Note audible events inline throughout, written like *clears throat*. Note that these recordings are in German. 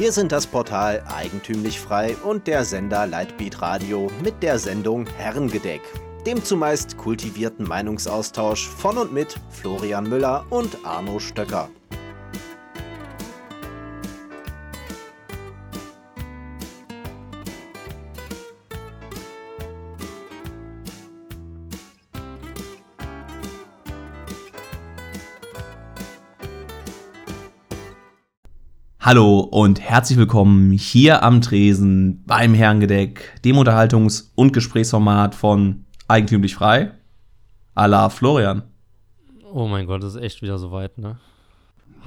Wir sind das Portal Eigentümlich Frei und der Sender Lightbeat Radio mit der Sendung Herrengedeck, dem zumeist kultivierten Meinungsaustausch von und mit Florian Müller und Arno Stöcker. Hallo und herzlich willkommen hier am Tresen beim Herrengedeck, dem Unterhaltungs- und Gesprächsformat von Eigentümlich Frei. A la Florian. Oh mein Gott, das ist echt wieder soweit, ne?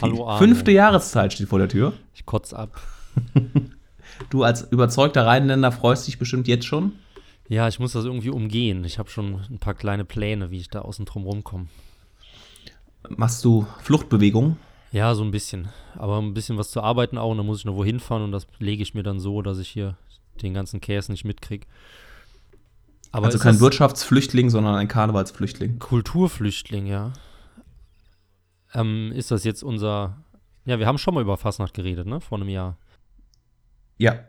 Hallo Arno. Fünfte Jahreszeit steht vor der Tür. Ich kotz ab. *laughs* du als überzeugter Rheinländer freust dich bestimmt jetzt schon? Ja, ich muss das irgendwie umgehen. Ich habe schon ein paar kleine Pläne, wie ich da außen drum rumkomme. Machst du Fluchtbewegungen? Ja, so ein bisschen. Aber ein bisschen was zu arbeiten auch und dann muss ich noch wohin fahren und das lege ich mir dann so, dass ich hier den ganzen Käse nicht mitkriege. also kein Wirtschaftsflüchtling, sondern ein Karnevalsflüchtling. Kulturflüchtling, ja. Ähm, ist das jetzt unser. Ja, wir haben schon mal über Fastnacht geredet, ne? Vor einem Jahr. Ja,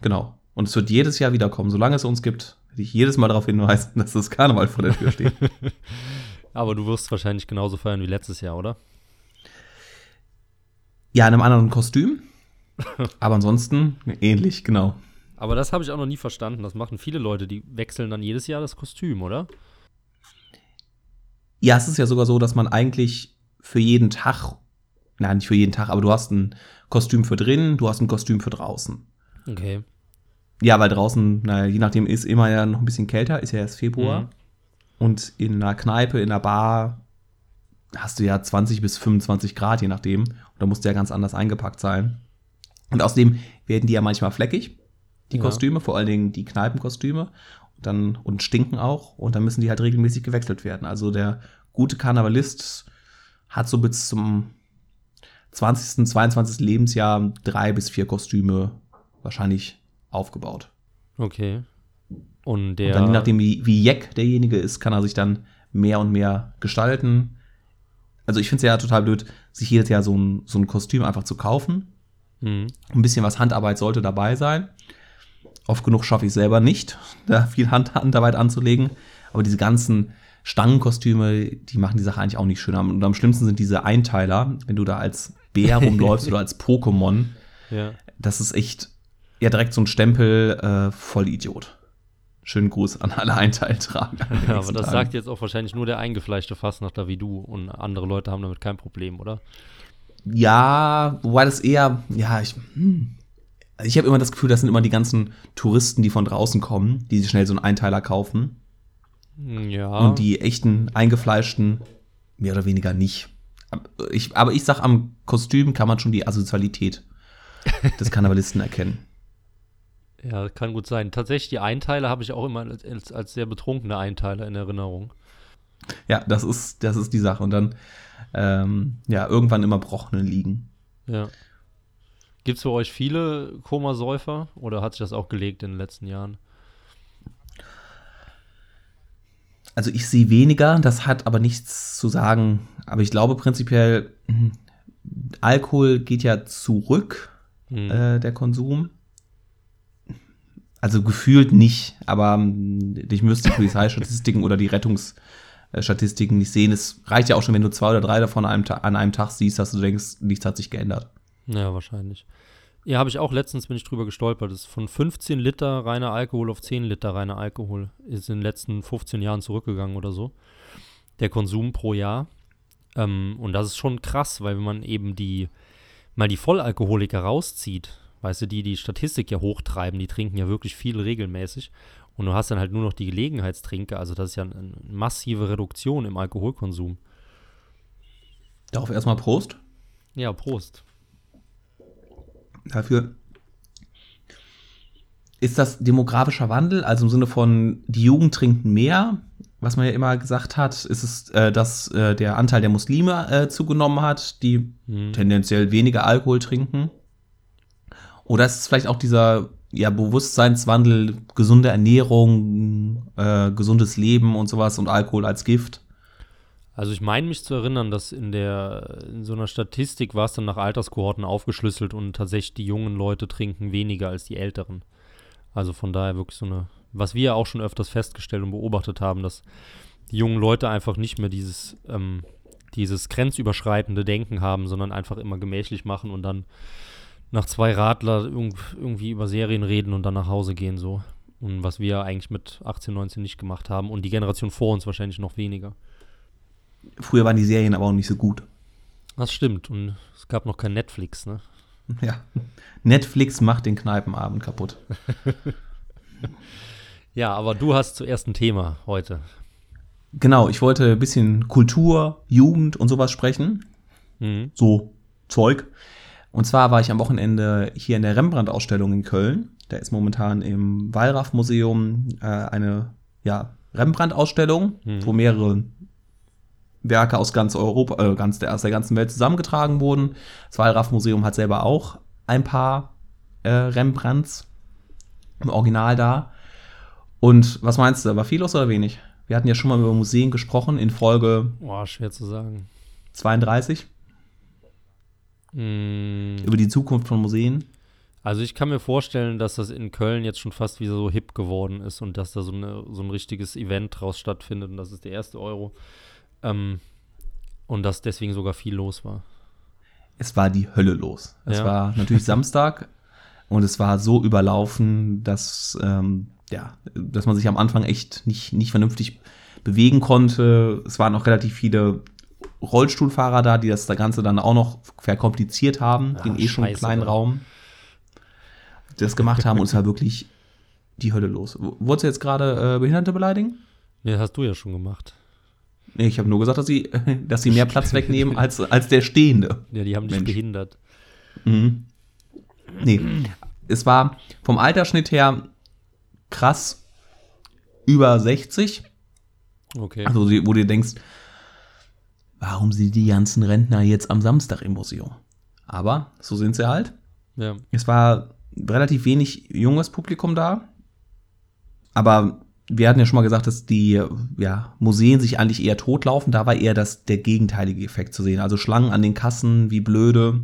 genau. Und es wird jedes Jahr wiederkommen. Solange es uns gibt, werde ich jedes Mal darauf hinweisen, *laughs* dass das Karneval vor der Tür steht. *laughs* Aber du wirst wahrscheinlich genauso feiern wie letztes Jahr, oder? Ja, in einem anderen Kostüm. Aber ansonsten ähnlich, genau. Aber das habe ich auch noch nie verstanden. Das machen viele Leute, die wechseln dann jedes Jahr das Kostüm, oder? Ja, es ist ja sogar so, dass man eigentlich für jeden Tag, nein, nicht für jeden Tag, aber du hast ein Kostüm für drinnen, du hast ein Kostüm für draußen. Okay. Ja, weil draußen, naja, je nachdem ist immer ja noch ein bisschen kälter, ist ja erst Februar. Mhm. Und in einer Kneipe, in einer Bar hast du ja 20 bis 25 Grad, je nachdem. Da musst du ja ganz anders eingepackt sein. Und außerdem werden die ja manchmal fleckig, die ja. Kostüme, vor allen Dingen die Kneipenkostüme. Und, dann, und stinken auch. Und dann müssen die halt regelmäßig gewechselt werden. Also der gute Karnevalist hat so bis zum 20., 22. Lebensjahr drei bis vier Kostüme wahrscheinlich aufgebaut. Okay. Und der. Und dann, je nachdem, wie, wie jeck derjenige ist, kann er sich dann mehr und mehr gestalten also ich finde es ja total blöd, sich jedes Jahr so ein, so ein Kostüm einfach zu kaufen. Mhm. Ein bisschen was Handarbeit sollte dabei sein. Oft genug schaffe ich selber nicht, da viel Hand Handarbeit anzulegen. Aber diese ganzen Stangenkostüme, die machen die Sache eigentlich auch nicht schön. Und am schlimmsten sind diese Einteiler, wenn du da als Bär *laughs* rumläufst oder als Pokémon. Ja. Das ist echt ja direkt so ein Stempel äh, voll Idiot. Schönen Gruß an alle Einteiltrager. *laughs* Ja, aber das Tagen. sagt jetzt auch wahrscheinlich nur der eingefleischte Fassnachter wie du und andere Leute haben damit kein Problem, oder? Ja, wobei das eher, ja, ich, hm. ich habe immer das Gefühl, das sind immer die ganzen Touristen, die von draußen kommen, die sich schnell so einen Einteiler kaufen. Ja. Und die echten eingefleischten mehr oder weniger nicht. Ich, aber ich sag, am Kostüm kann man schon die Asozialität des Karnevalisten erkennen. Ja, kann gut sein. Tatsächlich, die Einteiler habe ich auch immer als, als, sehr betrunkene Einteiler in Erinnerung. Ja, das ist, das ist die Sache. Und dann, ähm, ja, irgendwann immer Brochenen liegen. Ja. Gibt es für euch viele Komasäufer oder hat sich das auch gelegt in den letzten Jahren? Also ich sehe weniger, das hat aber nichts zu sagen. Aber ich glaube prinzipiell, hm, Alkohol geht ja zurück, mhm. äh, der Konsum. Also gefühlt nicht, aber ähm, ich müsste die Polizeistatistiken oder die Rettungsstatistiken nicht sehen. Es reicht ja auch schon, wenn du zwei oder drei davon an einem, an einem Tag siehst, dass du denkst, nichts hat sich geändert. Ja, wahrscheinlich. Ja, habe ich auch letztens bin ich drüber gestolpert. Das ist von 15 Liter reiner Alkohol auf 10 Liter reiner Alkohol ist in den letzten 15 Jahren zurückgegangen oder so. Der Konsum pro Jahr. Ähm, und das ist schon krass, weil wenn man eben die mal die Vollalkoholiker rauszieht, Weißt du, die die Statistik ja hochtreiben, die trinken ja wirklich viel regelmäßig. Und du hast dann halt nur noch die Gelegenheitstrinker. Also das ist ja eine massive Reduktion im Alkoholkonsum. Darauf erstmal Prost. Ja, Prost. Dafür ist das demografischer Wandel, also im Sinne von, die Jugend trinkt mehr, was man ja immer gesagt hat, ist es, äh, dass äh, der Anteil der Muslime äh, zugenommen hat, die hm. tendenziell weniger Alkohol trinken. Oder ist es vielleicht auch dieser ja, Bewusstseinswandel, gesunde Ernährung, äh, gesundes Leben und sowas und Alkohol als Gift? Also ich meine mich zu erinnern, dass in der in so einer Statistik war es dann nach Alterskohorten aufgeschlüsselt und tatsächlich die jungen Leute trinken weniger als die älteren. Also von daher wirklich so eine, was wir auch schon öfters festgestellt und beobachtet haben, dass die jungen Leute einfach nicht mehr dieses, ähm, dieses grenzüberschreitende Denken haben, sondern einfach immer gemächlich machen und dann nach zwei Radler irgendwie über Serien reden und dann nach Hause gehen so. Und was wir eigentlich mit 18, 19 nicht gemacht haben und die Generation vor uns wahrscheinlich noch weniger. Früher waren die Serien aber auch nicht so gut. Das stimmt. Und es gab noch kein Netflix, ne? *laughs* Ja. Netflix macht den Kneipenabend kaputt. *laughs* ja, aber du hast zuerst ein Thema heute. Genau, ich wollte ein bisschen Kultur, Jugend und sowas sprechen. Mhm. So Zeug. Und zwar war ich am Wochenende hier in der Rembrandt-Ausstellung in Köln. Da ist momentan im Wallraf-Museum äh, eine ja, Rembrandt-Ausstellung, mhm. wo mehrere Werke aus ganz Europa, äh, ganz der, aus der ganzen Welt zusammengetragen wurden. Das Wallraf-Museum hat selber auch ein paar äh, Rembrandts im Original da. Und was meinst du, war viel los oder wenig? Wir hatten ja schon mal über Museen gesprochen in Folge. Boah, schwer zu sagen. 32. Mm. Über die Zukunft von Museen. Also ich kann mir vorstellen, dass das in Köln jetzt schon fast wieder so hip geworden ist und dass da so, eine, so ein richtiges Event draus stattfindet und das ist der erste Euro. Ähm, und dass deswegen sogar viel los war. Es war die Hölle los. Es ja. war natürlich *laughs* Samstag und es war so überlaufen, dass, ähm, ja, dass man sich am Anfang echt nicht, nicht vernünftig bewegen konnte. Es waren auch relativ viele Rollstuhlfahrer da, die das Ganze dann auch noch verkompliziert haben, Ach, den eh schon Scheiße, kleinen Raum. Die das gemacht haben und es war wirklich die Hölle los. Wolltest du jetzt gerade äh, Behinderte beleidigen? Nee, hast du ja schon gemacht. Nee, ich habe nur gesagt, dass sie, *laughs* dass sie mehr Platz wegnehmen als, als der Stehende. Ja, die haben dich Mensch. behindert. Mhm. Nee, es war vom Altersschnitt her krass über 60. Okay. Also, wo du denkst, warum sind die ganzen Rentner jetzt am Samstag im Museum? Aber so sind sie halt. Ja. Es war relativ wenig junges Publikum da. Aber wir hatten ja schon mal gesagt, dass die ja, Museen sich eigentlich eher totlaufen. Da war eher das, der gegenteilige Effekt zu sehen. Also Schlangen an den Kassen, wie blöde.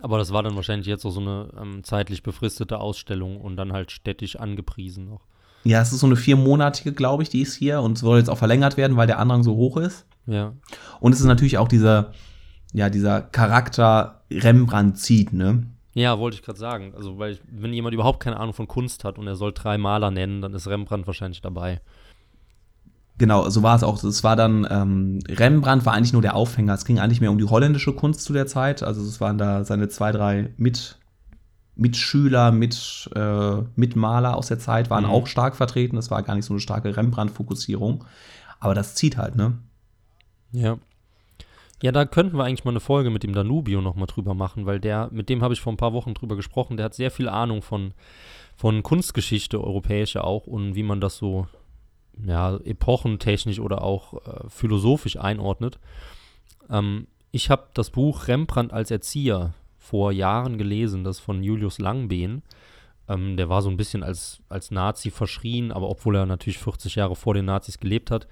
Aber das war dann wahrscheinlich jetzt auch so eine ähm, zeitlich befristete Ausstellung und dann halt städtisch angepriesen noch. Ja, es ist so eine viermonatige, glaube ich, die ist hier und soll jetzt auch verlängert werden, weil der Andrang so hoch ist. Ja. Und es ist natürlich auch dieser, ja, dieser Charakter Rembrandt zieht, ne? Ja, wollte ich gerade sagen. Also, weil, wenn jemand überhaupt keine Ahnung von Kunst hat und er soll drei Maler nennen, dann ist Rembrandt wahrscheinlich dabei. Genau, so war es auch. Es war dann, ähm, Rembrandt war eigentlich nur der Aufhänger. Es ging eigentlich mehr um die holländische Kunst zu der Zeit. Also es waren da seine zwei, drei Mit, Mitschüler, mit, äh, Mitmaler aus der Zeit, waren mhm. auch stark vertreten. Es war gar nicht so eine starke Rembrandt-Fokussierung. Aber das zieht halt, ne? Ja. Ja, da könnten wir eigentlich mal eine Folge mit dem Danubio noch mal drüber machen, weil der, mit dem habe ich vor ein paar Wochen drüber gesprochen, der hat sehr viel Ahnung von, von Kunstgeschichte, europäische auch, und wie man das so, ja, epochentechnisch oder auch äh, philosophisch einordnet. Ähm, ich habe das Buch Rembrandt als Erzieher vor Jahren gelesen, das von Julius Langbehn. Ähm, der war so ein bisschen als, als Nazi verschrien, aber obwohl er natürlich 40 Jahre vor den Nazis gelebt hat.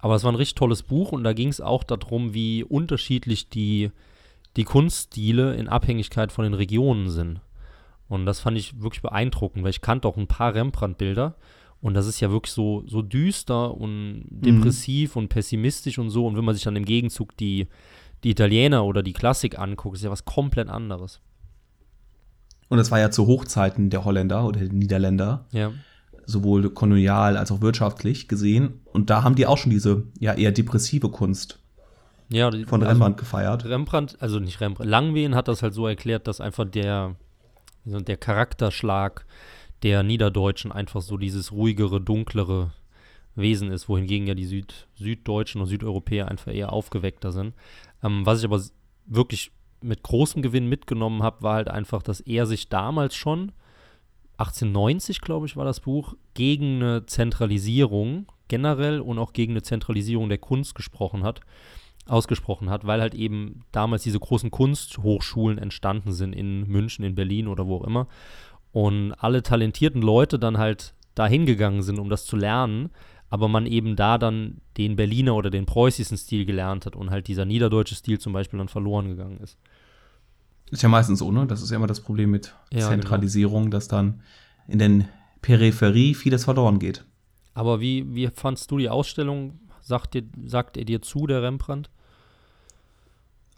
Aber es war ein richtig tolles Buch und da ging es auch darum, wie unterschiedlich die, die Kunststile in Abhängigkeit von den Regionen sind. Und das fand ich wirklich beeindruckend, weil ich kannte auch ein paar Rembrandt-Bilder und das ist ja wirklich so, so düster und mhm. depressiv mhm. und pessimistisch und so. Und wenn man sich dann im Gegenzug die, die Italiener oder die Klassik anguckt, ist ja was komplett anderes. Und das war ja zu Hochzeiten der Holländer oder der Niederländer. Ja sowohl kolonial als auch wirtschaftlich gesehen. Und da haben die auch schon diese ja eher depressive Kunst ja, von also Rembrandt gefeiert. Rembrandt, also nicht Rembrandt, Langwen hat das halt so erklärt, dass einfach der, der Charakterschlag der Niederdeutschen einfach so dieses ruhigere, dunklere Wesen ist, wohingegen ja die Süd, Süddeutschen und Südeuropäer einfach eher aufgeweckter sind. Ähm, was ich aber wirklich mit großem Gewinn mitgenommen habe, war halt einfach, dass er sich damals schon 1890, glaube ich, war das Buch, gegen eine Zentralisierung generell und auch gegen eine Zentralisierung der Kunst gesprochen hat, ausgesprochen hat, weil halt eben damals diese großen Kunsthochschulen entstanden sind in München, in Berlin oder wo auch immer. Und alle talentierten Leute dann halt dahin gegangen sind, um das zu lernen, aber man eben da dann den Berliner oder den preußischen Stil gelernt hat und halt dieser niederdeutsche Stil zum Beispiel dann verloren gegangen ist. Ist ja meistens so, ne? Das ist ja immer das Problem mit Ja, genau. Zentralisierung, dass dann in den Peripherie vieles verloren geht. Aber wie, wie fandst du die Ausstellung? Sagt, dir, sagt er dir zu, der Rembrandt?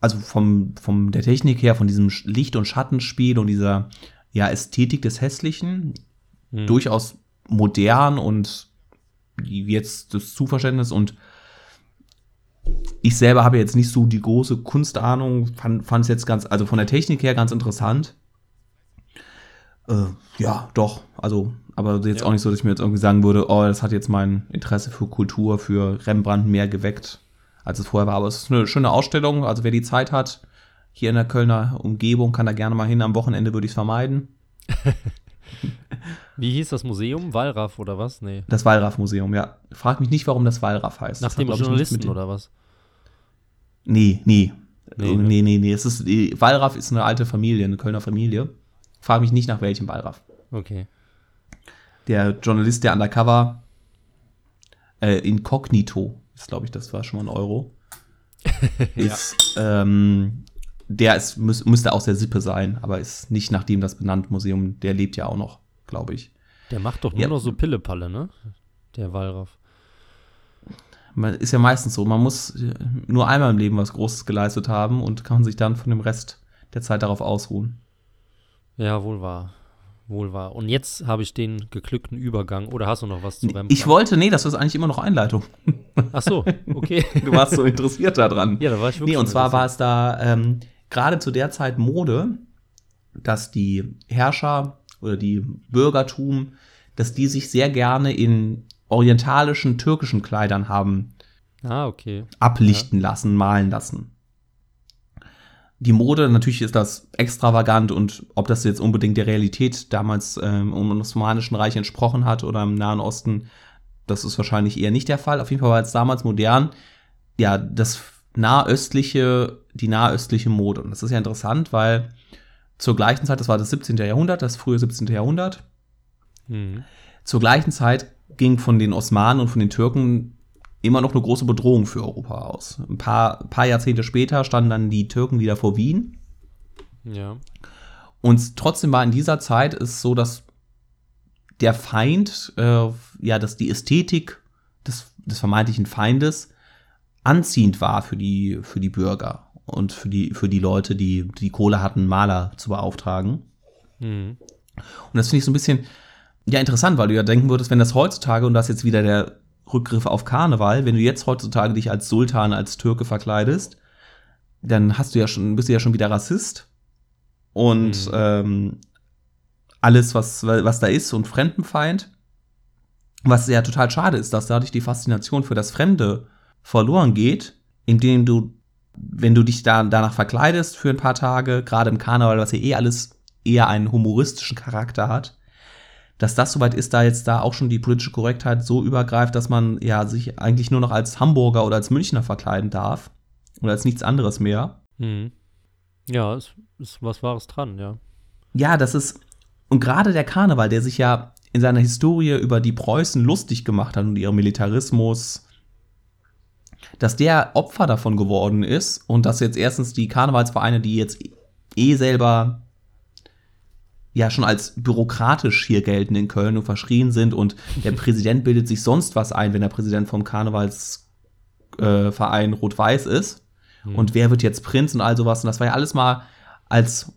Also vom, vom der Technik her, von diesem Licht- und Schattenspiel und dieser ja, Ästhetik des Hässlichen, Hm. durchaus modern und jetzt das Zuverständnis und ich selber habe jetzt nicht so die große Kunstahnung, fand es jetzt ganz, also von der Technik her ganz interessant. Äh, ja, doch, also, aber jetzt Ja. auch nicht so, dass ich mir jetzt irgendwie sagen würde, oh, das hat jetzt mein Interesse für Kultur, für Rembrandt mehr geweckt, als es vorher war. Aber es ist eine schöne Ausstellung, also wer die Zeit hat, hier in der Kölner Umgebung, kann da gerne mal hin. Am Wochenende würde ich es vermeiden. *laughs* Wie hieß das Museum? Wallraff oder was? Nee. Das Wallraff-Museum, ja. Frag mich nicht, warum das Wallraff heißt. Nach Das dem hat, Journalisten mit dem- oder was? Nee, nee. Nee, Nee, ne? nee, nee. nee. Es ist, Wallraff ist eine alte Familie, eine Kölner Familie. Frag mich nicht, nach welchem Wallraff. Okay. Der Journalist, der undercover äh, Incognito ist, glaube ich, das war schon mal ein Euro. *laughs* ist, ähm, der ist, müß, müsste aus der Sippe sein, aber ist nicht nach dem das benannt Museum. Der lebt ja auch noch, glaube ich. Der macht doch nur Ja. noch so Pillepalle, ne? Der Wallraff. Man ist ja meistens so, man muss äh, nur einmal im Leben was Großes geleistet haben und kann sich dann von dem Rest der Zeit darauf ausruhen. Ja, wohl wahr. Wohl wahr. Und jetzt habe ich den geglückten Übergang. Oder hast du noch was zu Rembrandt? Ich wollte, nee, das ist eigentlich immer noch Einleitung. *laughs* Ach so, okay. Du warst so interessiert daran. ja, da war ich wirklich Nee, und zwar war es da ähm, gerade zu der Zeit Mode, dass die Herrscher oder die Bürgertum, dass die sich sehr gerne in orientalischen, türkischen Kleidern haben Ah, okay. ablichten lassen, malen lassen. Die Mode, natürlich ist das extravagant und ob das jetzt unbedingt der Realität damals ähm, im Osmanischen Reich entsprochen hat oder im Nahen Osten, das ist wahrscheinlich eher nicht der Fall. Auf jeden Fall war es damals modern, ja, das nahöstliche, die nahöstliche Mode. Und das ist ja interessant, weil zur gleichen Zeit, das war das 17. Jahrhundert, das frühe 17. Jahrhundert, Mhm. zur gleichen Zeit ging von den Osmanen und von den Türken immer noch eine große Bedrohung für Europa aus. Ein paar, paar Jahrzehnte später standen dann die Türken wieder vor Wien. Ja. Und trotzdem war in dieser Zeit es so, dass der Feind, äh, ja, dass die Ästhetik des, des vermeintlichen Feindes anziehend war für die, für die Bürger und für die, für die Leute, die die Kohle hatten, Maler zu beauftragen. Mhm. Und das finde ich so ein bisschen ja interessant, weil du ja denken würdest, wenn das heutzutage, und das ist jetzt wieder der Rückgriff auf Karneval, wenn du jetzt heutzutage dich als Sultan, als Türke verkleidest, dann hast du ja schon, bist du ja schon wieder Rassist. Und Mhm. ähm, alles, was, was da ist, und Fremdenfeind. Was ja total schade ist, dass dadurch die Faszination für das Fremde verloren geht, indem du, wenn du dich da, danach verkleidest für ein paar Tage, gerade im Karneval, was ja eh alles eher einen humoristischen Charakter hat, dass das soweit ist, da jetzt da auch schon die politische Korrektheit so übergreift, dass man ja sich eigentlich nur noch als Hamburger oder als Münchner verkleiden darf oder als nichts anderes mehr. Mhm. Ja, ist, ist was Wahres dran, ja. Ja, das ist und gerade der Karneval, der sich ja in seiner Historie über die Preußen lustig gemacht hat und ihren Militarismus, dass der Opfer davon geworden ist und dass jetzt erstens die Karnevalsvereine, die jetzt eh selber ja schon als bürokratisch hier gelten in Köln und verschrien sind und der Präsident *laughs* bildet sich sonst was ein, wenn der Präsident vom Karnevalsverein äh, Rot-Weiß ist. Mhm. Und wer wird jetzt Prinz und all sowas. Und das war ja alles mal als,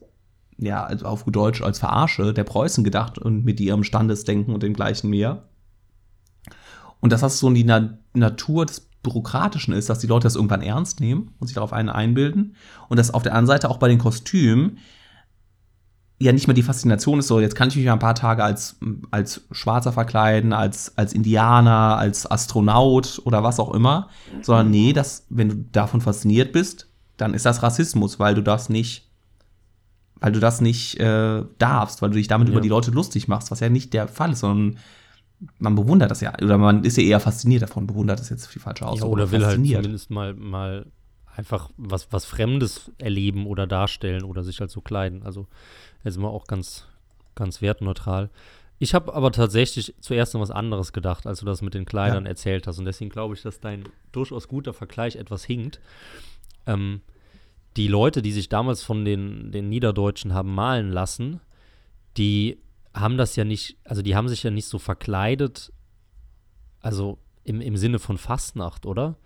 ja, also auf gut Deutsch, als Verarsche der Preußen gedacht und mit ihrem Standesdenken und dem gleichen mehr. Und dass das so die Na Natur des Bürokratischen ist, dass die Leute das irgendwann ernst nehmen und sich darauf einen einbilden. Und dass auf der anderen Seite auch bei den Kostümen ja nicht mehr die Faszination ist so, jetzt kann ich mich mal ein paar Tage als, als Schwarzer verkleiden, als, als Indianer, als Astronaut oder was auch immer, sondern nee, das, wenn du davon fasziniert bist, dann ist das Rassismus, weil du das nicht, weil du das nicht äh, darfst, weil du dich damit Ja. über die Leute lustig machst, was ja nicht der Fall ist, sondern man bewundert das ja, oder man ist ja eher fasziniert davon, bewundert ist jetzt viel falscher ja Ausdruck. oder will halt zumindest mal, mal einfach was, was Fremdes erleben oder darstellen oder sich halt so kleiden. Also jetzt mal auch ganz, ganz wertneutral. Ich habe aber tatsächlich zuerst an was anderes gedacht, als du das mit den Kleidern Ja. erzählt hast. Und deswegen glaube ich, dass dein durchaus guter Vergleich etwas hinkt. Ähm, die Leute, die sich damals von den, den Niederdeutschen haben malen lassen, die haben das ja nicht, also die haben sich ja nicht so verkleidet, also im, im Sinne von Fastnacht, oder?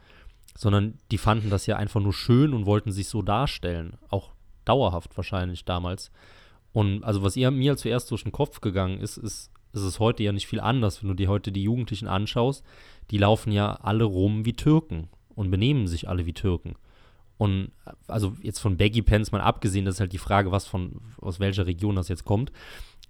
Sondern die fanden das ja einfach nur schön und wollten sich so darstellen. Auch dauerhaft wahrscheinlich damals. Und also was ihr mir zuerst durch den Kopf gegangen ist, ist, ist es heute ja nicht viel anders, wenn du dir heute die Jugendlichen anschaust. Die laufen ja alle rum wie Türken und benehmen sich alle wie Türken. Und also jetzt von Baggy Pants mal abgesehen, das ist halt die Frage, was von, aus welcher Region das jetzt kommt.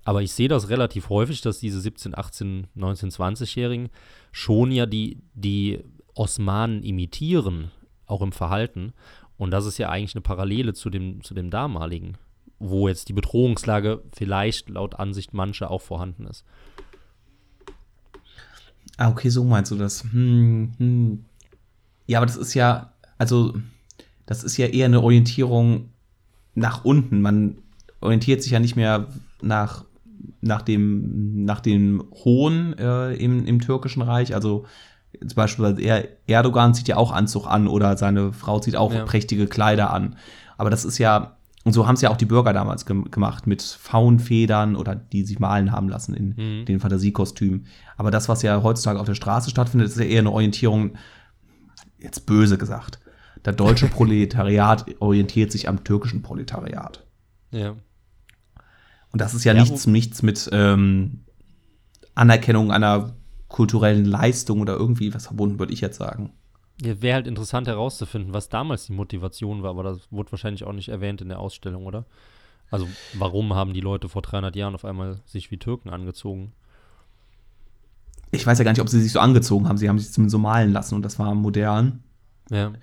Aber ich sehe das relativ häufig, dass diese 17, 18, 19, 20-Jährigen schon ja die, die Osmanen imitieren, auch im Verhalten. Und das ist ja eigentlich eine Parallele zu dem, zu dem damaligen, wo jetzt die Bedrohungslage vielleicht laut Ansicht mancher auch vorhanden ist. Ah, okay, so meinst du das. Hm, hm. Ja, aber das ist ja, also, das ist ja eher eine Orientierung nach unten. Man orientiert sich ja nicht mehr nach, nach, dem, nach dem Hohen äh, im, im türkischen Reich. Also, zum Beispiel er, Erdogan zieht ja auch Anzug an oder seine Frau zieht auch Ja. prächtige Kleider an. Aber das ist ja, und so haben es ja auch die Bürger damals gem gemacht, mit Faunfedern oder die sich malen haben lassen in Mhm. den Fantasiekostümen. Aber das, was ja heutzutage auf der Straße stattfindet, ist ja eher eine Orientierung, jetzt böse gesagt. Der deutsche *laughs* Proletariat orientiert sich am türkischen Proletariat. Ja. Und das ist ja, Ja, nichts, nichts mit ähm, Anerkennung einer kulturellen Leistung oder irgendwie was verbunden, würde ich jetzt sagen. ja Wäre halt interessant herauszufinden, was damals die Motivation war, aber das wurde wahrscheinlich auch nicht erwähnt in der Ausstellung, oder? Also, warum haben die Leute vor 300 Jahren auf einmal sich wie Türken angezogen? Ich weiß ja gar nicht, ob sie sich so angezogen haben. Sie haben sich zumindest so malen lassen und das war modern. Ja.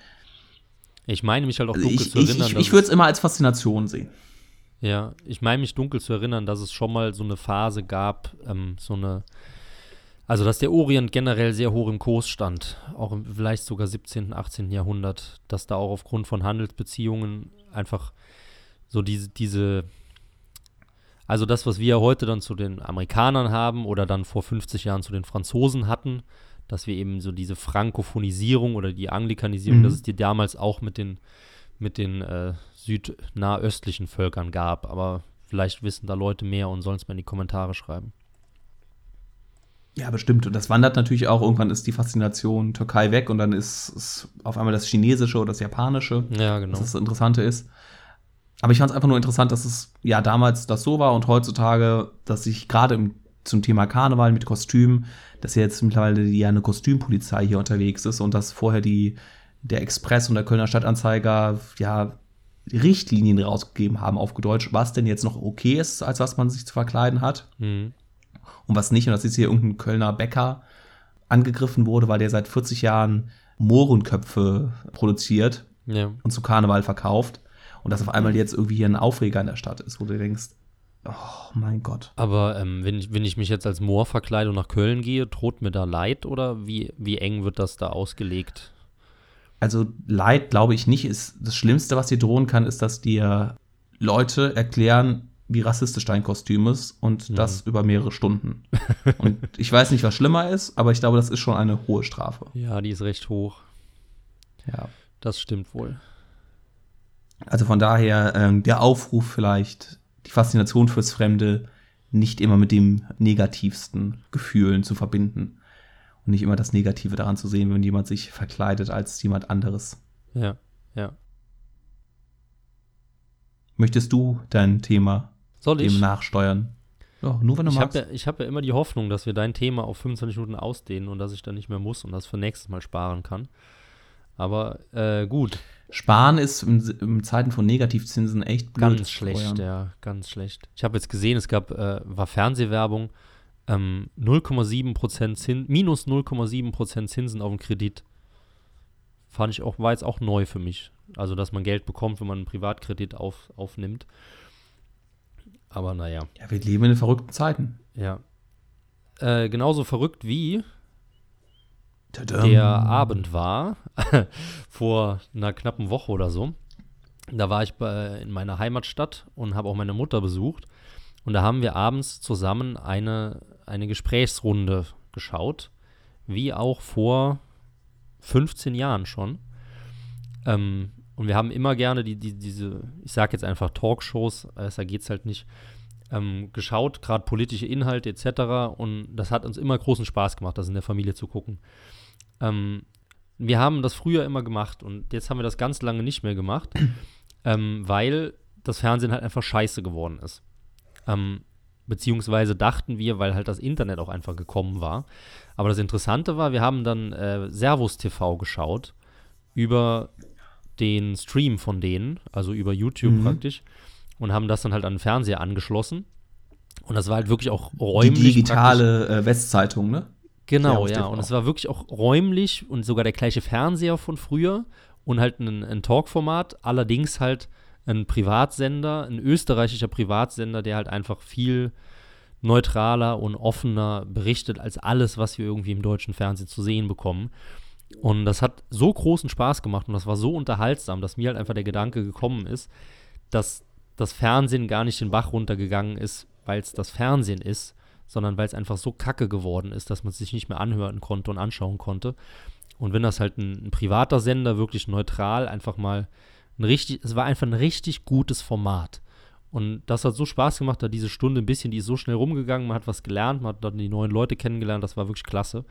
Ich meine mich halt auch Also dunkel ich zu ich, erinnern, ich, dass ich würde es immer als Faszination sehen. Ja, ich meine mich dunkel zu erinnern, dass es schon mal so eine Phase gab, ähm, so eine, also dass der Orient generell sehr hoch im Kurs stand, auch im, vielleicht sogar 17., 18. Jahrhundert, dass da auch aufgrund von Handelsbeziehungen einfach so diese, diese, also das, was wir heute dann zu den Amerikanern haben oder dann vor 50 Jahren zu den Franzosen hatten, dass wir eben so diese Frankophonisierung oder die Anglikanisierung, Mhm. dass es die damals auch mit den mit den äh, südnahöstlichen Völkern gab. Aber vielleicht wissen da Leute mehr und sollen es mal in die Kommentare schreiben. Ja, bestimmt. Und das wandert natürlich auch. Irgendwann ist die Faszination Türkei weg und dann ist es auf einmal das Chinesische oder das Japanische, Ja, genau. was das Interessante ist. Aber ich fand es einfach nur interessant, dass es ja damals das so war und heutzutage, dass sich gerade zum Thema Karneval mit Kostüm, dass jetzt mittlerweile ja eine Kostümpolizei hier unterwegs ist und dass vorher die, der Express und der Kölner Stadtanzeiger ja Richtlinien rausgegeben haben auf Deutsch, was denn jetzt noch okay ist, als was man sich zu verkleiden hat Mhm. und was nicht. Und dass jetzt hier irgendein Kölner Bäcker angegriffen wurde, weil der seit 40 Jahren Mohrenköpfe produziert Ja. und zu Karneval verkauft. Und dass auf einmal jetzt irgendwie hier ein Aufreger in der Stadt ist, wo du denkst, oh mein Gott. Aber ähm, wenn, ich, wenn ich mich jetzt als Moor verkleide und nach Köln gehe, droht mir da Leid oder wie, wie eng wird das da ausgelegt? Also Leid, glaube ich nicht, ist das Schlimmste, was dir drohen kann, ist, dass dir Leute erklären, wie rassistisch dein Kostüm ist und das über mehrere Stunden. und *laughs* ich weiß nicht, was schlimmer ist, aber ich glaube, das ist schon eine hohe Strafe. Ja, die ist recht hoch. Ja. Das stimmt wohl. Also von daher ähm, der Aufruf vielleicht, die Faszination fürs Fremde nicht immer mit dem negativsten Gefühlen zu verbinden und nicht immer das Negative daran zu sehen, wenn jemand sich verkleidet als jemand anderes. Ja, ja. Möchtest du dein Thema Soll ich? dem nachsteuern? Ja, nur wenn du Ich magst. habe ja, ich hab ja immer die Hoffnung, dass wir dein Thema auf 25 Minuten ausdehnen und dass ich dann nicht mehr muss und das für nächstes Mal sparen kann. Aber äh, gut, Sparen ist im Zeiten von Negativzinsen echt blöd. ganz schlecht, ja, ganz schlecht. Ich habe jetzt gesehen, es gab, äh, war Fernsehwerbung, ähm, 0,7% Zin, minus 0,7% Zinsen auf den Kredit. Fand ich auch, war jetzt auch neu für mich. Also, dass man Geld bekommt, wenn man einen Privatkredit auf, aufnimmt. Aber naja. Ja, wir leben in verrückten Zeiten. Ja. Äh, genauso verrückt wie Tadam. der Abend war, *laughs* vor einer knappen Woche oder so. Da war ich bei, in meiner Heimatstadt und habe auch meine Mutter besucht. Und da haben wir abends zusammen eine, eine Gesprächsrunde geschaut, wie auch vor 15 Jahren schon. Ähm, und wir haben immer gerne die, die, diese, ich sage jetzt einfach Talkshows, da geht es halt nicht, ähm, geschaut, gerade politische Inhalte etc. Und das hat uns immer großen Spaß gemacht, das in der Familie zu gucken. Ähm, wir haben das früher immer gemacht und jetzt haben wir das ganz lange nicht mehr gemacht, *clears throat* ähm, weil das Fernsehen halt einfach scheiße geworden ist. Ähm, beziehungsweise dachten wir, weil halt das Internet auch einfach gekommen war. Aber das Interessante war, wir haben dann äh, Servus TV geschaut über den Stream von denen, also über YouTube mhm. praktisch, und haben das dann halt an den Fernseher angeschlossen. Und das war halt wirklich auch räumlich. Die digitale äh, Westzeitung, ne? Genau, ja. Und es war wirklich auch räumlich und sogar der gleiche Fernseher von früher und halt ein, ein Talkformat, allerdings halt ein Privatsender, ein österreichischer Privatsender, der halt einfach viel neutraler und offener berichtet als alles, was wir irgendwie im deutschen Fernsehen zu sehen bekommen. Und das hat so großen Spaß gemacht und das war so unterhaltsam, dass mir halt einfach der Gedanke gekommen ist, dass das Fernsehen gar nicht den Bach runtergegangen ist, weil es das Fernsehen ist, sondern weil es einfach so kacke geworden ist, dass man es sich nicht mehr anhören konnte und anschauen konnte. Und wenn das halt ein, ein privater Sender wirklich neutral einfach mal ein richtig, es war einfach ein richtig gutes Format. Und das hat so Spaß gemacht, da diese Stunde ein bisschen, die ist so schnell rumgegangen, man hat was gelernt, man hat dann die neuen Leute kennengelernt, das war wirklich klasse.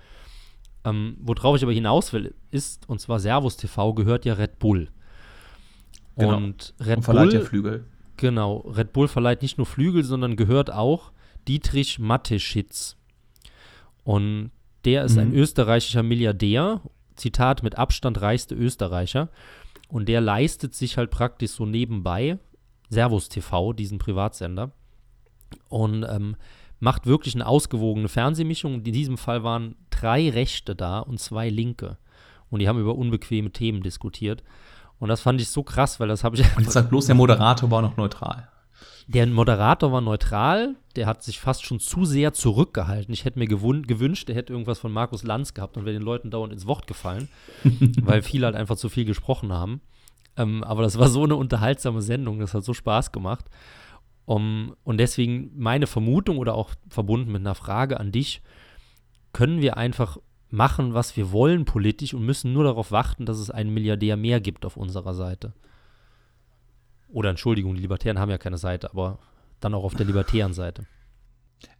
Ähm, worauf ich aber hinaus will, ist, und zwar Servus TV gehört ja Red Bull. Genau. Und Red und verleiht Bull, ja Flügel. Genau, Red Bull verleiht nicht nur Flügel, sondern gehört auch Dietrich Mateschitz. Und der ist mhm. ein österreichischer Milliardär, Zitat mit Abstand reichste Österreicher. Und der leistet sich halt praktisch so nebenbei Servus TV, diesen Privatsender. Und ähm, macht wirklich eine ausgewogene Fernsehmischung. In diesem Fall waren drei Rechte da und zwei Linke. Und die haben über unbequeme Themen diskutiert. Und das fand ich so krass, weil das habe ich. Und jetzt sagt bloß, der Moderator war noch neutral. Der Moderator war neutral, der hat sich fast schon zu sehr zurückgehalten. Ich hätte mir gewünscht, der hätte irgendwas von Markus Lanz gehabt und wäre den Leuten dauernd ins Wort gefallen, *laughs* weil viele halt einfach zu viel gesprochen haben. Ähm, aber das war so eine unterhaltsame Sendung, das hat so Spaß gemacht. Um, und deswegen meine Vermutung oder auch verbunden mit einer Frage an dich, können wir einfach machen, was wir wollen politisch und müssen nur darauf warten, dass es einen Milliardär mehr gibt auf unserer Seite. Oder Entschuldigung, die Libertären haben ja keine Seite, aber dann auch auf der libertären Seite.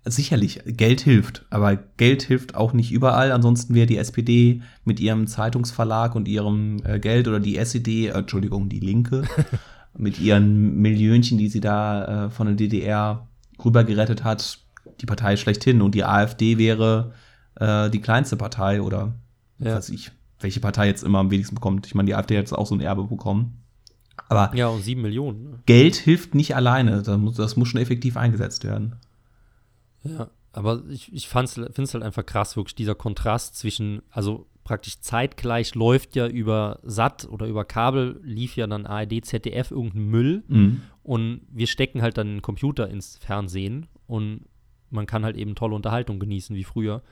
Sicherlich, Geld hilft, aber Geld hilft auch nicht überall. Ansonsten wäre die SPD mit ihrem Zeitungsverlag und ihrem äh, Geld oder die SED, äh, Entschuldigung, die Linke, *laughs* mit ihren Millionchen, die sie da äh, von der DDR rübergerettet hat, die Partei schlechthin. Und die AfD wäre äh, die kleinste Partei oder ja. weiß ich, welche Partei jetzt immer am wenigsten bekommt. Ich meine, die AfD hat jetzt auch so ein Erbe bekommen. Aber ja, und sieben Millionen. Ne? Geld hilft nicht alleine. Das muss, das muss schon effektiv eingesetzt werden. Ja, aber ich, ich finde es halt einfach krass, wirklich dieser Kontrast zwischen, also praktisch zeitgleich läuft ja über SAT oder über Kabel, lief ja dann ARD, ZDF irgendein Müll mhm. und wir stecken halt dann den Computer ins Fernsehen und man kann halt eben tolle Unterhaltung genießen wie früher.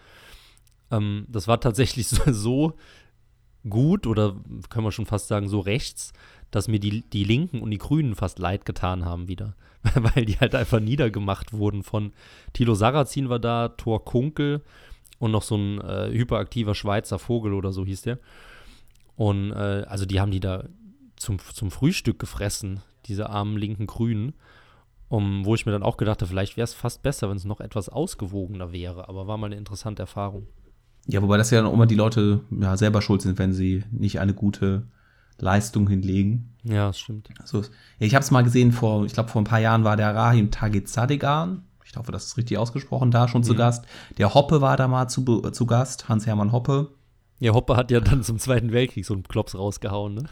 Ähm, das war tatsächlich *laughs* so, so, gut oder können wir schon fast sagen so rechts, dass mir die, die Linken und die Grünen fast leid getan haben wieder. *laughs* Weil die halt einfach niedergemacht wurden von Thilo Sarrazin war da, Thor Kunkel und noch so ein äh, hyperaktiver Schweizer Vogel oder so hieß der. Und äh, also die haben die da zum, zum Frühstück gefressen, diese armen linken Grünen. Um, wo ich mir dann auch gedacht habe, vielleicht wäre es fast besser, wenn es noch etwas ausgewogener wäre. Aber war mal eine interessante Erfahrung. Ja, wobei das ja dann auch immer die Leute ja, selber schuld sind, wenn sie nicht eine gute Leistung hinlegen. Ja, das stimmt. Also, ja, ich habe es mal gesehen, vor, ich glaube, vor ein paar Jahren war der Rahim Tagizadegan, ich hoffe, das ist richtig ausgesprochen, da schon mhm. zu Gast. Der Hoppe war da mal zu, zu Gast, Hans-Hermann Hoppe. Ja, Hoppe hat ja dann zum Zweiten Weltkrieg so einen Klops rausgehauen, ne?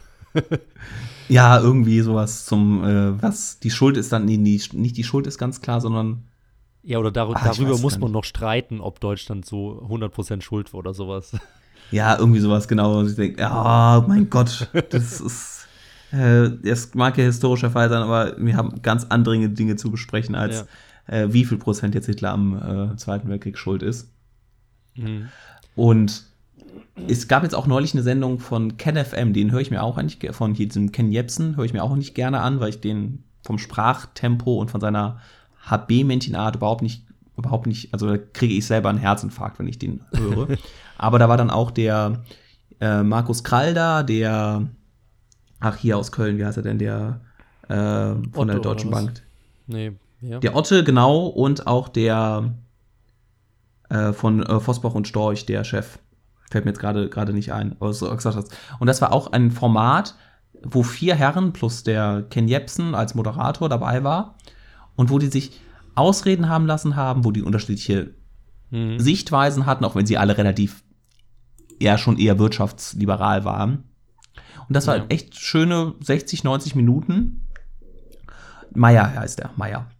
ja, irgendwie sowas zum, äh, was, die Schuld ist dann, nee, nicht die Schuld ist ganz klar, sondern ja, oder dar Ach, darüber muss man noch streiten, ob Deutschland so 100% schuld war oder sowas. *laughs* Ja, irgendwie sowas, genau. Und ich denke, ja, mein Gott, das ist, äh, das mag ja historischer Fall sein, aber wir haben ganz andere Dinge zu besprechen, als ja. äh, wie viel Prozent jetzt Hitler am äh, Zweiten Weltkrieg schuld ist. Mhm. Und es gab jetzt auch neulich eine Sendung von Ken FM, den höre ich mir auch eigentlich, von diesem Ken Jebsen, höre ich mir auch nicht gerne an, weil ich den vom Sprachtempo und von seiner HB-Männchenart überhaupt nicht, überhaupt nicht, also da kriege ich selber einen Herzinfarkt, wenn ich den höre. *laughs* Aber da war dann auch der äh, Markus Krall da, der, ach hier aus Köln, wie heißt er denn, der äh, von Otto, der Deutschen? Bank. Nee, ja. Der Otte, genau, und auch der äh, von äh, Vosbach und Storch, der Chef. Fällt mir jetzt gerade gerade nicht ein, aber so gesagt hast. Und das war auch ein Format, wo vier Herren plus der Ken Jepsen als Moderator dabei war und wo die sich Ausreden haben lassen haben, wo die unterschiedliche Mhm. Sichtweisen hatten, auch wenn sie alle relativ ja schon eher wirtschaftsliberal waren. Und das war Ja. echt schöne 60, 90 Minuten. Meier heißt er, Meier.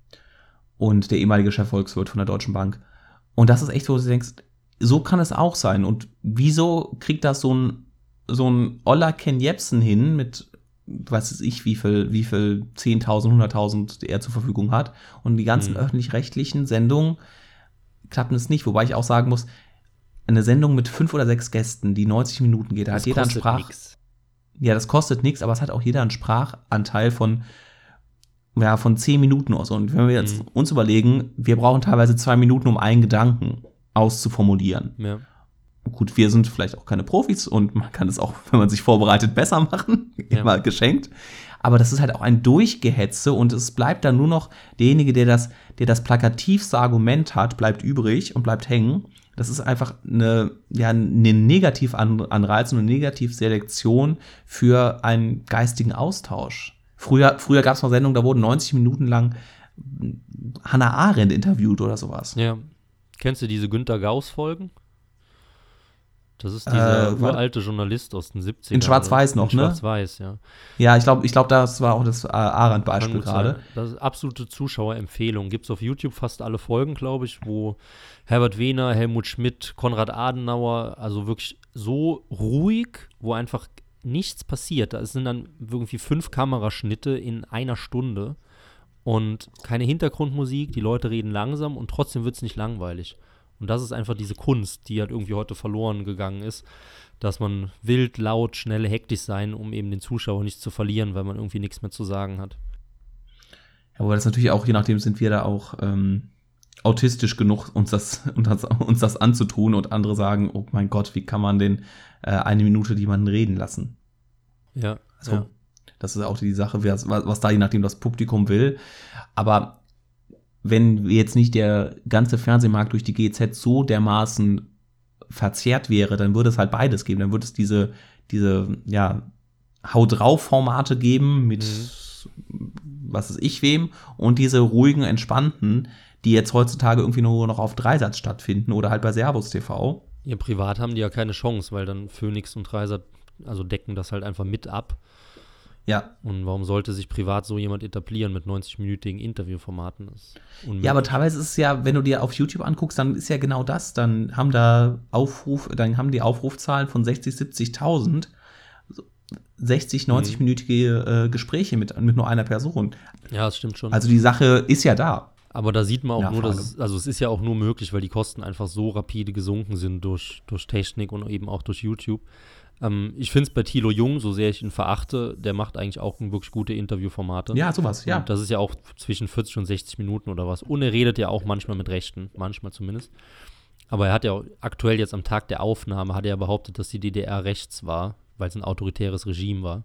Und der ehemalige Chefvolkswirt von der Deutschen Bank. Und das ist echt so, wo du denkst, so kann es auch sein. Und wieso kriegt das so ein, so ein Oller Ken Jebsen hin mit, was weiß ich, wie viel, wie viel 10.000, 100.000 er zur Verfügung hat. Und die ganzen Mhm. öffentlich-rechtlichen Sendungen klappen es nicht. Wobei ich auch sagen muss, eine Sendung mit fünf oder sechs Gästen, die 90 Minuten geht, da Das hat jeder einen Sprach. nix. Ja, das kostet nichts, aber es hat auch jeder einen Sprachanteil von, ja, von zehn Minuten oder so. Und wenn wir jetzt Mhm. uns überlegen, wir brauchen teilweise zwei Minuten, um einen Gedanken auszuformulieren. Ja. Gut, wir sind vielleicht auch keine Profis und man kann es auch, *laughs* wenn man sich vorbereitet, besser machen. *laughs* Ja. Immer geschenkt. Aber das ist halt auch ein Durchgehetze und es bleibt dann nur noch derjenige, der das, der das plakativste Argument hat, bleibt übrig und bleibt hängen. Das ist einfach eine, ja, eine Negativanreiz und eine Negativselektion für einen geistigen Austausch. Früher, früher gab es mal Sendungen, da wurden 90 Minuten lang Hannah Arendt interviewt oder sowas. ja. Kennst du diese Günter Gauss-Folgen? Das ist dieser Äh, uralte Journalist aus den 70ern. In Schwarz-Weiß oder? noch, In ne? Schwarz-Weiß, ja. Ja, ich glaube, ich glaub, das war auch das äh, Arendt-Beispiel gerade. Das ist absolute Zuschauerempfehlung. Gibt es auf YouTube fast alle Folgen, glaube ich, wo Herbert Wehner, Helmut Schmidt, Konrad Adenauer, also wirklich so ruhig, wo einfach nichts passiert. Da sind dann irgendwie fünf Kameraschnitte in einer Stunde und keine Hintergrundmusik, die Leute reden langsam und trotzdem wird es nicht langweilig. Und das ist einfach diese Kunst, die halt irgendwie heute verloren gegangen ist, dass man wild, laut, schnell, hektisch sein, um eben den Zuschauer nicht zu verlieren, weil man irgendwie nichts mehr zu sagen hat. Ja, aber das natürlich auch, je nachdem sind wir da auch ähm, autistisch genug, uns das, *laughs* uns, das, uns das anzutun und andere sagen, oh mein Gott, wie kann man denn äh, eine Minute jemanden reden lassen? Ja, Also, ja. das ist auch die Sache, was, was da je nachdem das Publikum will. Aber wenn jetzt nicht der ganze Fernsehmarkt durch die GZ so dermaßen verzerrt wäre, dann würde es halt beides geben. Dann würde es diese, diese, ja, Hau drauf Formate geben mit was ist ich wem und diese ruhigen, entspannten, die jetzt heutzutage irgendwie nur noch auf Dreisatz stattfinden oder halt bei Servus TV. Ja, privat haben die ja keine Chance, weil dann Phoenix und Dreiser, also decken das halt einfach mit ab. Ja, Und warum sollte sich privat so jemand etablieren mit 90-minütigen Interviewformaten? Das. Ja, aber teilweise ist es ja, wenn du dir auf YouTube anguckst, dann ist ja genau das. Dann haben da Aufruf, dann haben die Aufrufzahlen von 60, 70.000, so 60, 90-minütige äh, Gespräche mit, mit nur einer Person. Ja, das stimmt schon. Also die Sache ist ja da. aber da sieht man auch nur, Nachfrage. dass es, also es ist ja auch nur möglich, weil die Kosten einfach so rapide gesunken sind durch, durch Technik und eben auch durch YouTube. Ähm, ich finde es bei Thilo Jung, so sehr ich ihn verachte, der macht eigentlich auch wirklich gute Interviewformate. Ja, sowas, ja. Und das ist ja auch zwischen 40 und 60 Minuten oder was. Und er redet ja auch manchmal mit Rechten, manchmal zumindest. Aber er hat ja aktuell jetzt am Tag der Aufnahme, hat er ja behauptet, dass die DDR rechts war, weil es ein autoritäres Regime war.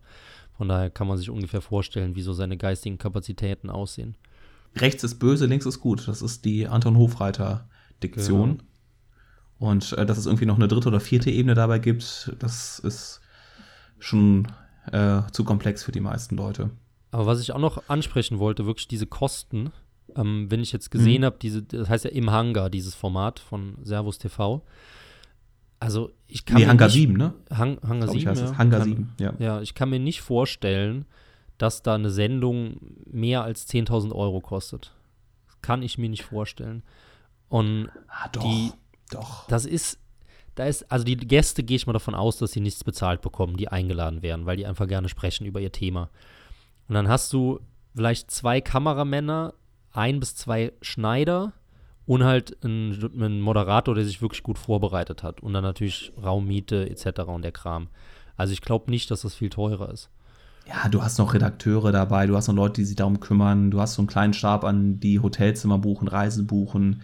Von daher kann man sich ungefähr vorstellen, wie so seine geistigen Kapazitäten aussehen. Rechts ist böse, links ist gut. Das ist die Anton Hofreiter-Diktion. Und äh, dass es irgendwie noch eine dritte oder vierte Ebene dabei gibt, das ist schon äh, zu komplex für die meisten Leute. Aber was ich auch noch ansprechen wollte, wirklich diese Kosten, ähm, wenn ich jetzt gesehen Mhm. habe, diese, das heißt ja im Hangar, dieses Format von Servus TV. Also ich kann nee, mir Hangar nicht, 7, ne? Hang, Hangar Glaub ich, 7, heißt ja. es. Hangar kann, 7, ja. Ja, ich kann mir nicht vorstellen, dass da eine Sendung mehr als 10.000 Euro kostet. Das kann ich mir nicht vorstellen. Und Ah. Die- doch. das ist, da ist, also die Gäste gehe ich mal davon aus, dass sie nichts bezahlt bekommen, die eingeladen werden, weil die einfach gerne sprechen über ihr Thema. Und dann hast du vielleicht zwei Kameramänner, ein bis zwei Schneider und halt einen, einen Moderator, der sich wirklich gut vorbereitet hat. Und dann natürlich Raummiete etc. und der Kram. Also ich glaube nicht, dass das viel teurer ist. ja, du hast noch Redakteure dabei, du hast noch Leute, die sich darum kümmern, du hast so einen kleinen Stab an die Hotelzimmer buchen, Reisen buchen.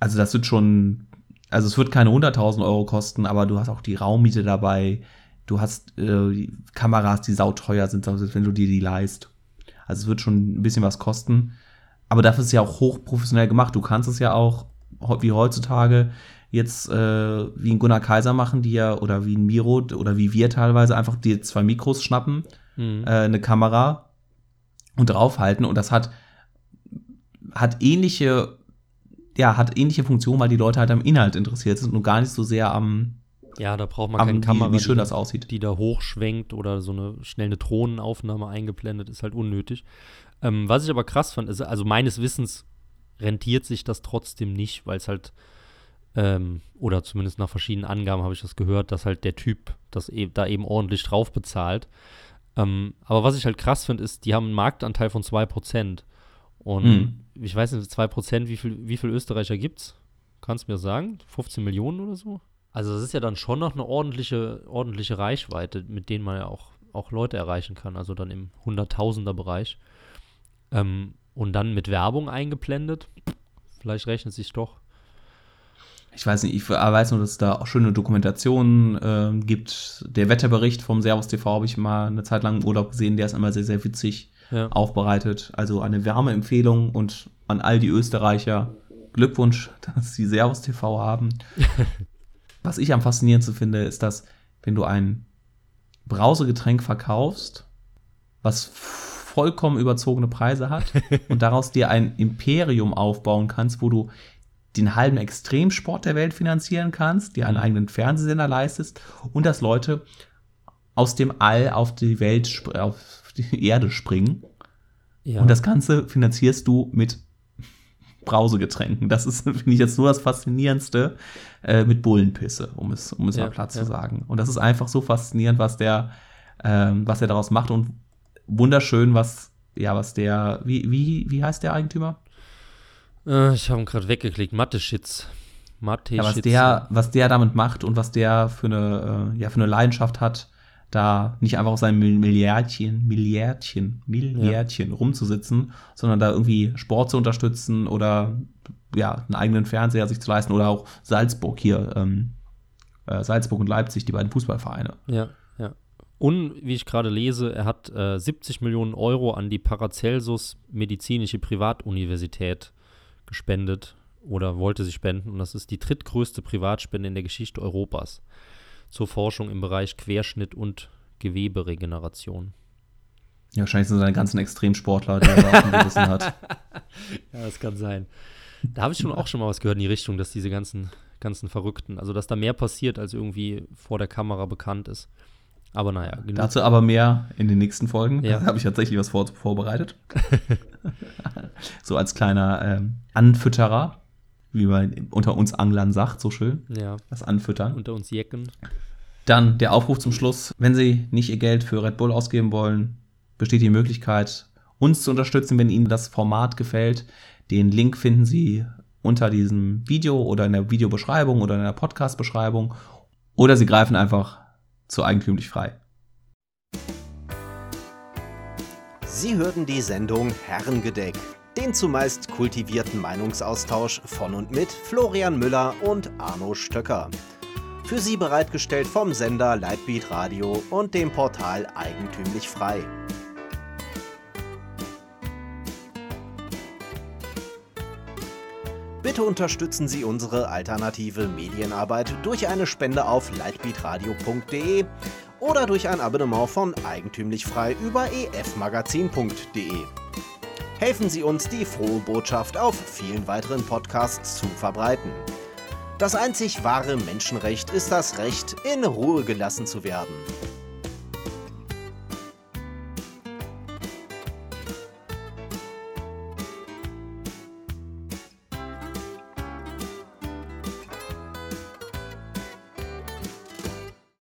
Also das wird schon, also es wird keine 100.000 Euro kosten, aber du hast auch die Raummiete dabei, du hast äh, Kameras, die sauteuer sind, wenn du dir die leist. Also es wird schon ein bisschen was kosten. Aber dafür ist es ja auch hochprofessionell gemacht. Du kannst es ja auch, wie heutzutage, jetzt äh, wie ein Gunnar Kaiser machen, die ja, oder wie ein Miro oder wie wir teilweise einfach die zwei Mikros schnappen mhm. äh, eine Kamera und draufhalten und das hat, hat ähnliche, ja, hat ähnliche Funktionen, weil die Leute halt am Inhalt interessiert sind und gar nicht so sehr am, ja, da braucht man keine Kamera, wie, wie schön die, das aussieht. Die da hochschwenkt oder so eine schnell eine Drohnenaufnahme eingeblendet, ist halt unnötig. Ähm, was ich aber krass fand, ist, also meines Wissens rentiert sich das trotzdem nicht, weil es halt, ähm, oder zumindest nach verschiedenen Angaben habe ich das gehört, dass halt der Typ das e da eben ordentlich drauf bezahlt. Ähm, aber was ich halt krass finde, ist, die haben einen Marktanteil von 2%. Und mhm. ich weiß nicht, 2%, wie viel, wie viel Österreicher gibt's? Kannst du mir sagen? 15 Millionen oder so? Also das ist ja dann schon noch eine ordentliche, ordentliche Reichweite, mit denen man ja auch, auch Leute erreichen kann, also dann im Hunderttausender-Bereich. Ähm, und dann mit Werbung eingeblendet, vielleicht rechnet sich doch ich weiß nicht, ich weiß nur, dass es da auch schöne Dokumentationen äh, gibt. Der Wetterbericht vom Servus TV habe ich mal eine Zeit lang im Urlaub gesehen, der ist immer sehr, sehr witzig ja. aufbereitet. Also eine Wärmeempfehlung und an all die Österreicher Glückwunsch, *laughs* dass sie Servus TV haben. *laughs* Was ich am faszinierendsten finde, ist, dass wenn du ein Brausegetränk verkaufst, was vollkommen überzogene Preise hat *laughs* und daraus dir ein Imperium aufbauen kannst, wo du den halben Extremsport der Welt finanzieren kannst, dir einen mhm. eigenen Fernsehsender leistest und dass Leute aus dem All auf die Welt, auf die Erde springen. Ja. Und das Ganze finanzierst du mit Brausegetränken. Das ist, *laughs* finde ich, jetzt nur das Faszinierendste äh, mit Bullenpisse, um es, um es ja, mal platt ja. zu sagen. Und das ist einfach so faszinierend, was der, ähm, was er daraus macht und wunderschön, was, ja, was der, wie, wie, wie heißt der Eigentümer? Äh, ich habe ihn gerade weggeklickt. Mathe-Shits. Mathe ja, was der, was der damit macht und was der für eine, äh, ja, für eine Leidenschaft hat, da nicht einfach auf seinem Milliardchen, Milliardchen, Milliardchen ja. rumzusitzen, sondern da irgendwie Sport zu unterstützen oder ja, einen eigenen Fernseher sich zu leisten oder auch Salzburg hier, ähm, äh, Salzburg und Leipzig, die beiden Fußballvereine. Ja, ja. Und wie ich gerade lese, er hat äh, 70 Millionen Euro an die Paracelsus Medizinische Privatuniversität gespendet oder wollte sie spenden. Und das ist die drittgrößte Privatspende in der Geschichte Europas zur Forschung im Bereich Querschnitt und Geweberegeneration. Ja, wahrscheinlich sind seine ganzen Extremsportler, die er da auf Gewissen hat. *laughs* Ja, das kann sein. Da habe ich schon auch schon mal was gehört in die Richtung, dass diese ganzen, ganzen Verrückten, also dass da mehr passiert, als irgendwie vor der Kamera bekannt ist. Aber naja. Genug. Dazu aber mehr in den nächsten Folgen. Ja. Da habe ich tatsächlich was vor, vorbereitet. *laughs* so als kleiner ähm, Anfütterer, wie man unter uns Anglern sagt, so schön. Ja. Das Anfüttern. Unter uns Jecken. Dann der Aufruf zum Schluss. Wenn Sie nicht Ihr Geld für Red Bull ausgeben wollen, besteht die Möglichkeit, uns zu unterstützen, wenn Ihnen das Format gefällt. Den Link finden Sie unter diesem Video oder in der Videobeschreibung oder in der Podcast-Beschreibung. Oder Sie greifen einfach zu eigentümlich frei. Sie hörten die Sendung Herrengedeck, den zumeist kultivierten Meinungsaustausch von und mit Florian Müller und Arno Stöcker. Für Sie bereitgestellt vom Sender Lightbeat Radio und dem Portal Eigentümlich Frei. Bitte unterstützen Sie unsere alternative Medienarbeit durch eine Spende auf lightbeatradio.de oder durch ein Abonnement von Eigentümlich Frei über efmagazin.de. Helfen Sie uns, die frohe Botschaft auf vielen weiteren Podcasts zu verbreiten. Das einzig wahre Menschenrecht ist das Recht, in Ruhe gelassen zu werden.